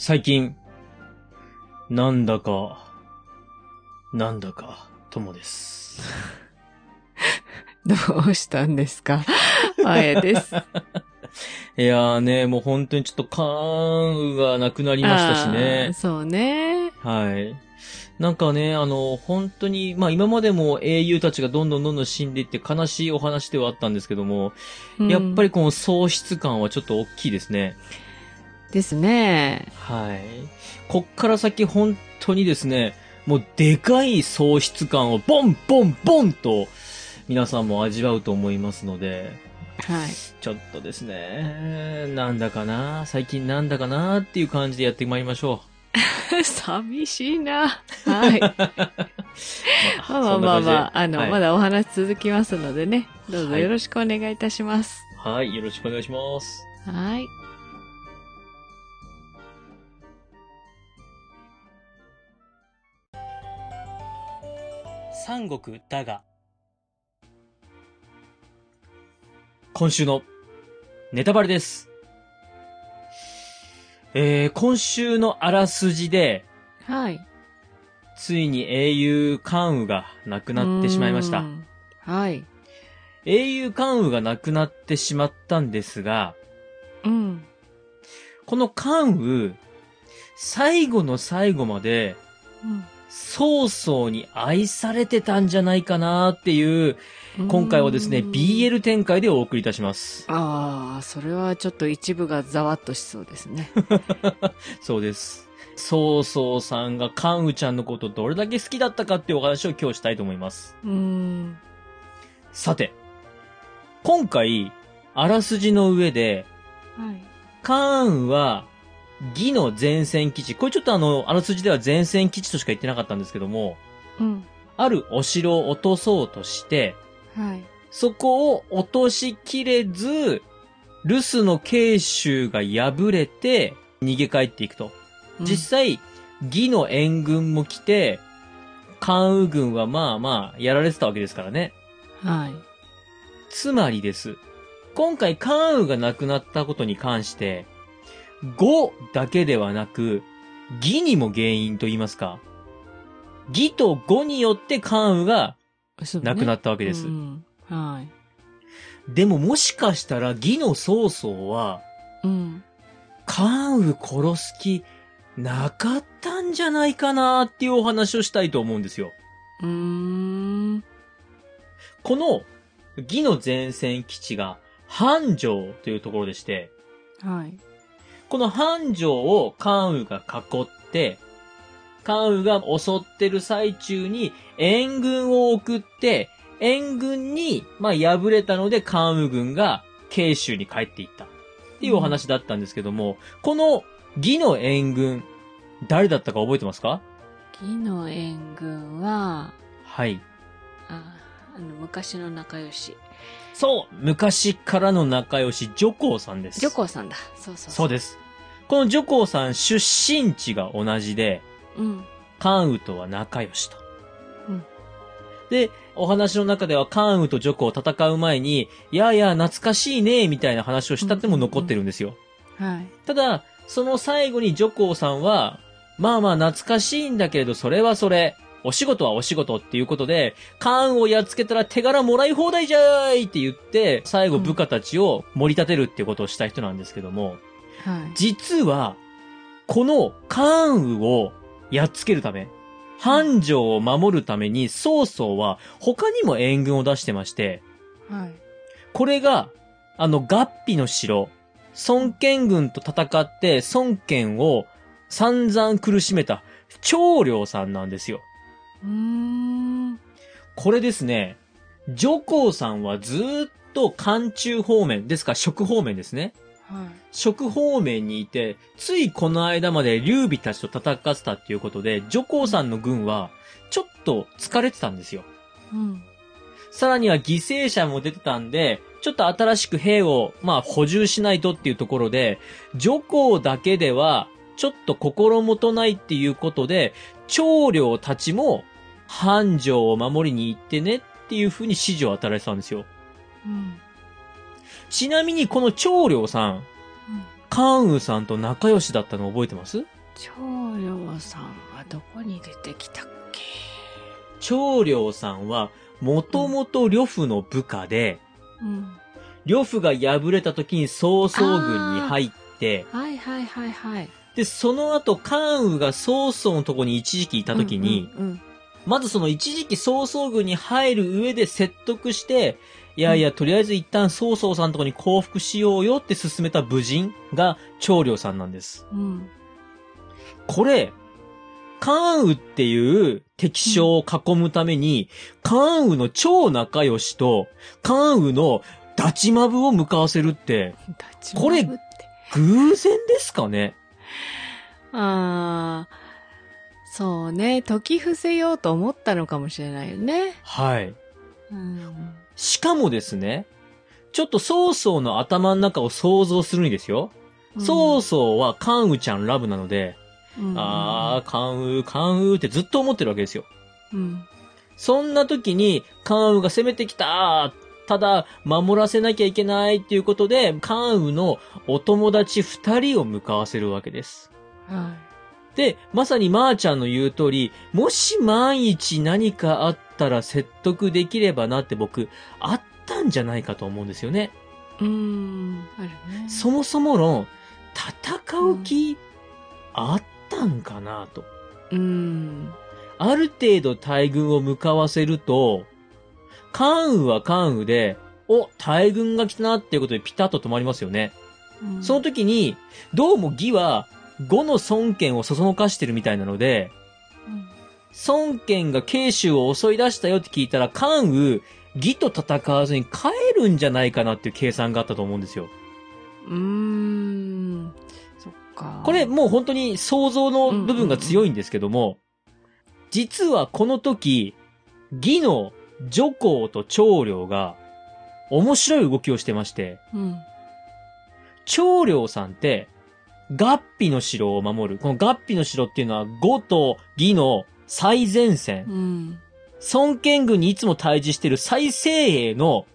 最近、なんだか、なんだか、ともです。どうしたんですか？あえです。いやーね、もう本当にちょっと感雨がなくなりましたしね。そうね。はい。なんかね、あの、本当に、まあ今までも英雄たちがどんどんどんどん死んでいって悲しいお話ではあったんですけども、うんやっぱりこの喪失感はちょっと大きいですね。ですね。はい。こっから先本当にですね、もうでかい喪失感をボンボンボンと皆さんも味わうと思いますので、はい。ちょっとですね、なんだかな、最近なんだかなっていう感じでやってまいりましょ 寂しいな。はい。う。まあまあまあまあ、あの、はいまだお話続きますのでね。どうぞはいよろしくお願いいたします。はい、よろしくお願いします。はい。三国だが。今週のネタバレです。えー、今週のあらすじで、はい。ついに英雄関羽が亡くなってしまいましたう。ん。はい。英雄関羽が亡くなってしまったんですが、うん。この関羽、最後の最後まで、うん曹操に愛されてたんじゃないかなっていう、今回はですね、うん BL 展開でお送りいたします。ああ、それはちょっと一部がざわっとしそうですね。そうです。曹操さんが関羽ちゃんのことどれだけ好きだったかっていうお話を今日したいと思います。うん。さて、今回、あらすじの上で、はい。関羽は、義の前線基地。これちょっとあの、あらすじでは前線基地としか言ってなかったんですけども、うん。あるお城を落とそうとして、はい。そこを落としきれず、留守の慶州が敗れて逃げ帰っていくと。実際、義の援軍も来て、関羽軍はまあまあやられてたわけですからね。はい。つまりです。今回関羽が亡くなったことに関して、語だけではなく、義にも原因と言いますか。義と語によって関羽が亡くなったわけです。うん。はい。でももしかしたら義の曹操は、うん。関羽殺す気なかったんじゃないかなっていうお話をしたいと思うんですよ。うーん。この義の前線基地が繁盛というところでして、はい。この繁盛を関羽が囲って、関羽が襲ってる最中に援軍を送って、援軍に、まあ、敗れたので関羽軍が慶州に帰っていった。っていうお話だったんですけども、この義の援軍、誰だったか覚えてますか？義の援軍は、はい。ああの、昔の仲良し。そう昔からの仲良し、女皇さんです。女皇さんだ。そうそう。そうですす。この女皇さん出身地が同じで、うん。関羽とは仲良しと。うんで、お話の中では関羽と女皇戦う前に、いやいや、懐かしいね、みたいな話をしたっても残ってるんですよ。はい。ただ、その最後に女皇さんは、まあまあ懐かしいんだけれど、それはそれ、お仕事はお仕事っていうことで、関羽をやっつけたら手柄もらい放題じゃーいって言って、最後部下たちを盛り立てるってことをした人なんですけども、はい。実は、この関羽をやっつけるため、繁盛を守るために曹操は他にも援軍を出してまして、はい。これが、あの、合皮の城、孫権軍と戦って孫権を散々苦しめた長領さんなんですよ。うーん。これですね、女皇さんはずーっと漢中方面、ですから食方面ですね。はい。食方面にいて、ついこの間まで劉備たちと戦ってたっていうことで、女皇さんの軍は、ちょっと疲れてたんですよ。うん。さらには犠牲者も出てたんで、ちょっと新しく兵を、まあ補充しないとっていうところで、女皇だけでは、ちょっと心もとないっていうことで、長領たちも、繁盛を守りに行ってねっていう風に指示を与えてたんですよ。うん。ちなみにこの長領さん、関羽さんと仲良しだったの覚えてます？長領さんはどこに出てきたっけ？長領さんは、もともと呂布の部下で、うん。呂布が敗れた時に曹操軍に入って、はいはいはいはい。で、その後関羽が曹操のとこに一時期いた時に、うんうんまずその一時期曹操軍に入る上で説得して、いやいや、とりあえず一旦曹操さんのとこに降伏しようよって進めた武人が長領さんなんです。うん。うん。これ、関羽っていう敵将を囲むために、関羽の超仲良しと、関羽のダチマブを向かわせるって、これ偶然ですかね？ああ、そうね。解き伏せようと思ったのかもしれないよね。はい。うん。しかもですね、ちょっと曹操の頭の中を想像するにですよ。曹操は関羽ちゃんラブなので、うん、あー、関羽、関羽ってずっと思ってるわけですよ。うん。そんな時に、関羽が攻めてきたただ、守らせなきゃいけないっていうことで、関羽のお友達二人を向かわせるわけです。はで、まさにまーちゃんの言う通り、もし万一何かあったら説得できればなって僕、あったんじゃないかと思うんですよね。い。うん。あるね。そもそもの、戦う気、あったんかなと。うん。ある程度大軍を向かわせると、関羽は関羽で、お、大軍が来たなっていうことでピタッと止まりますよね。うんその時に、どうも義は、呉の孫権をそそのかしてるみたいなので、うん孫権が慶州を襲い出したよって聞いたら、関羽、義と戦わずに帰るんじゃないかなっていう計算があったと思うんですよ。うーん。そっか。これもう本当に想像の部分が強いんですけども、実はこの時、義の女皇と長領が面白い動きをしてまして、うん。長領さんって、合皮の城を守る。この合皮の城っていうのは、呉と義の最前線。うん。孫権軍にいつも対峙してる最精鋭の、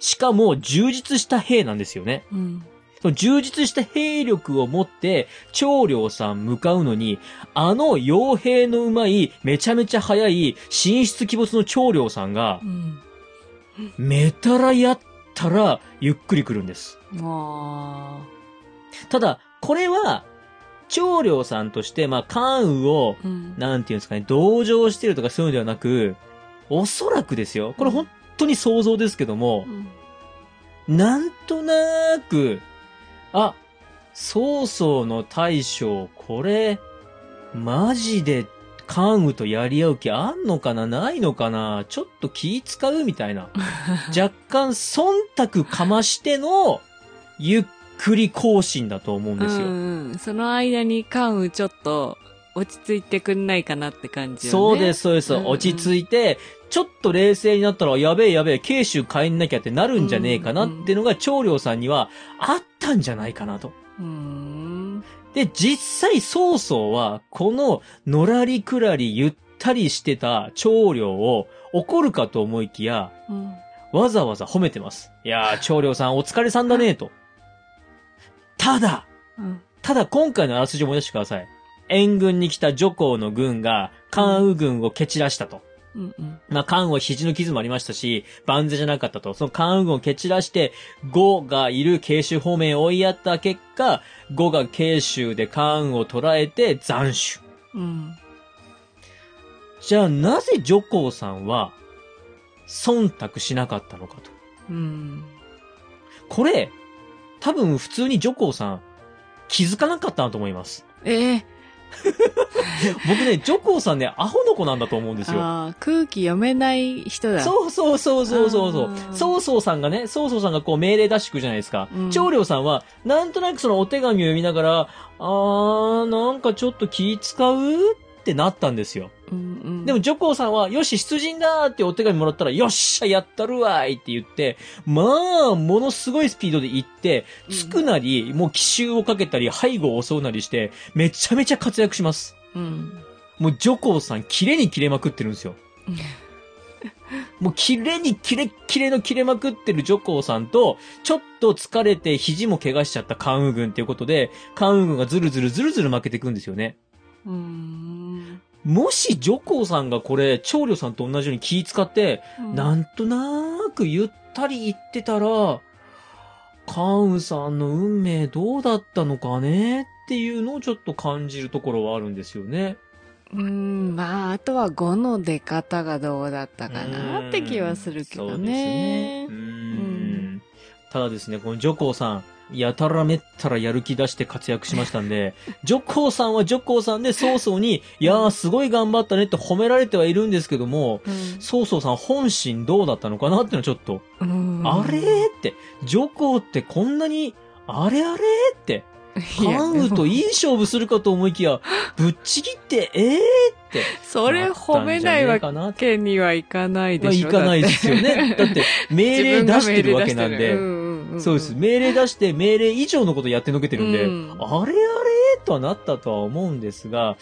しかも充実した兵なんですよね。うん。その充実した兵力を持って、長領さん向かうのに、あの傭兵のうまい、めちゃめちゃ速い、進出鬼没の長領さんがう、ん。めたらやったら、ゆっくり来るんです。あただ、これは、長領さんとして、まあ、関羽を、ーうん。なんていうんですかね、同情してるとかそういうのではなく、おそらくですよ。これ本当に想像ですけどもう、んなんとなく、あ、曹操の大将、これ、マジで関羽とやり合う気あんのかなないのかなちょっと気使うみたいな。若干忖度かましての、ゆっくり更新だと思うんですよ。うんうん。その間に関羽ちょっと落ち着いてくんないかなって感じよね。そうです、そうです。うんうん落ち着いて、ちょっと冷静になったら、やべえやべえ、慶州帰んなきゃってなるんじゃねえかなっていうのが、長領さんにはあったんじゃないかなと。で、実際曹操は、この、のらりくらりゆったりしてた長領を怒るかと思いきや、うん。わざわざ褒めてます。いやー、長領さんお疲れさんだねと。ただ、うん。ただ今回のあらすじを思い出してください。援軍に来た女皇の軍が関羽軍を蹴散らしたと。うんうん。まあ、関羽は肘の傷もありましたし、万全じゃなかったと。その関羽軍を蹴散らして、呉がいる慶州方面へ追いやった結果、呉が慶州で関羽を捕らえて斬首。うん。じゃあなぜ女皇さんは、忖度しなかったのかと。うん。これ、多分普通に女皇さん、気づかなかったなと思います。ええ 僕ね、女皇さんね、アホの子なんだと思うんですよ。空気読めない人だ。そうそうそうそうそうそうあ。ー曹操さんがね、曹操さんがこう命令出してくるじゃないですか。うん長領さんは、なんとなくそのお手紙を読みながら、あー、なんかちょっと気使うってなったんですよ。うんうん。でも、女皇さんは、よし、出陣だーってお手紙もらったら、よっしゃ、やったるわーいって言って、まあ、ものすごいスピードで行って、うんつくなり、もう奇襲をかけたり、背後を襲うなりして、めちゃめちゃ活躍します。うん。もう、女皇さん、キレにキレまくってるんですよ。もう綺麗にキレッキレの切れまくってるジョコーさんと、ちょっと疲れて肘も怪我しちゃったカンウ軍っていうことで、カンウ軍がずるずるずるずる負けていくんですよね。うーん。もしジョコーさんがこれ、長領さんと同じように気使って、なんとなーくゆったり言ってたら、カンウさんの運命どうだったのかねっていうのをちょっと感じるところはあるんですよね。うーん、まあ、あとは5の出方がどうだったかなって気はするけどそうですねただですね、このジョコーさん、やたらめったらやる気出して活躍しましたんで、ジョコーさんはジョコーさんで曹操に、いやーすごい頑張ったねって褒められてはいるんですけども、うん曹操さん本心どうだったのかなっていうのはちょっと、うんあれーって、ジョコーってこんなに、あれあれーって、いや関羽といい勝負するかと思いきや、ぶっちぎって、えーって。それ褒めないわけにはいかないまあ、でしょ。いかないですよね。だって、命令出してるわけなんで。でそうです。。命令出して、命令以上のことやってのけてるんで、うんあれあれとはなったとは思うんですが、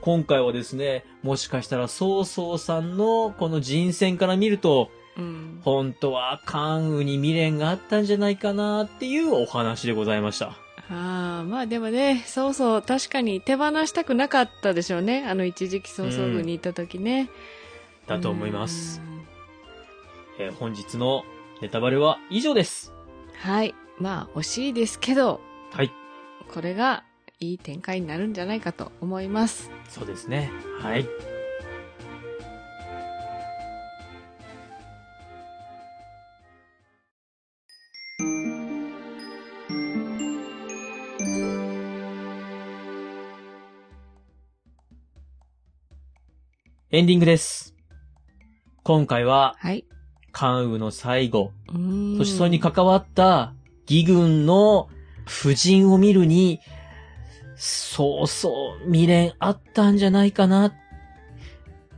今回はですね、もしかしたら曹操さんのこの人選から見ると、うん本当は関羽に未練があったんじゃないかなっていうお話でございました。ああ、まあでもね、そうそう、確かに手放したくなかったでしょうね。あの一時期曹操部にいた時ね。だと思います。うん。えー本日のネタバレは以上です。はい。まあ惜しいですけど、はい。これがいい展開になるんじゃないかと思います。そうですね。はい。エンディングです。今回は、はい。関羽の最後、そしてそれに関わった義軍の婦人を見るに、そうそう未練あったんじゃないかな、っ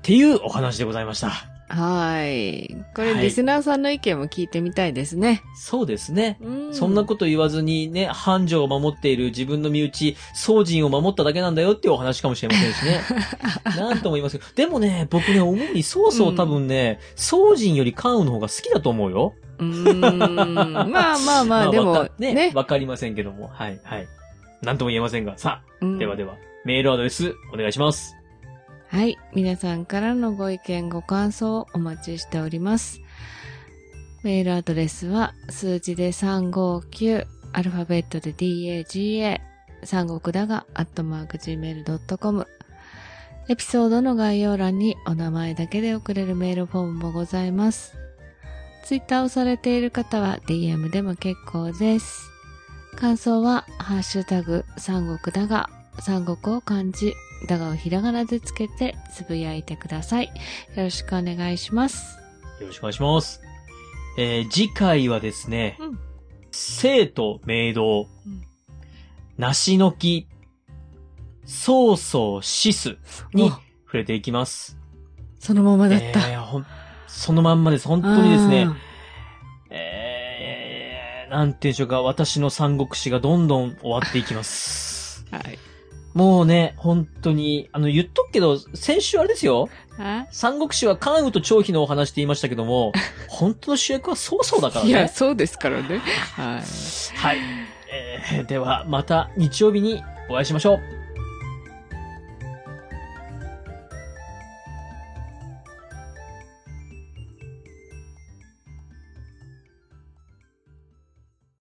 ていうお話でございました。はい。これ、はいリスナーさんの意見も聞いてみたいですね。そうですね。うんそんなこと言わずにね、繁盛を守っている自分の身内、宗人を守っただけなんだよっていうお話かもしれませんしね。なんとも言いますけど。でもね、僕ね、思うに、曹操多分ね、宗人より関羽の方が好きだと思うよ。うーん。まあまあまあ、でもね、ね。わかりませんけども。はい、はい。なんとも言えませんが。さあ、うんではでは、メールアドレス、お願いします。はい。皆さんからのご意見、ご感想をお待ちしております。メールアドレスは、数字で359、アルファベットで DAGA、三国だが、アットマーク Gmail.com。エピソードの概要欄にお名前だけで送れるメールフォームもございます。ツイッターをされている方は DM でも結構です。感想は、ハッシュタグ、三国だが、三国を漢字、だがをひらがなでつけてつぶやいてください。よろしくお願いします。よろしくお願いします。えー、次回はですね、うん生と明道、うん梨の木、曹操死すにお触れていきます。そのままだった。えーほんそのまんまです。本当にですねあ、えー、なんていうんでしょうか、私の三国志がどんどん終わっていきます。ー。はい。もうね、本当に、あの、言っとくけど、先週あれですよ。あ三国志は関羽と張飛のお話って言いましたけども、本当の主役は曹操だからいや、ね。そうですからね。はい。はい。えー、では、また日曜日にお会いしましょう。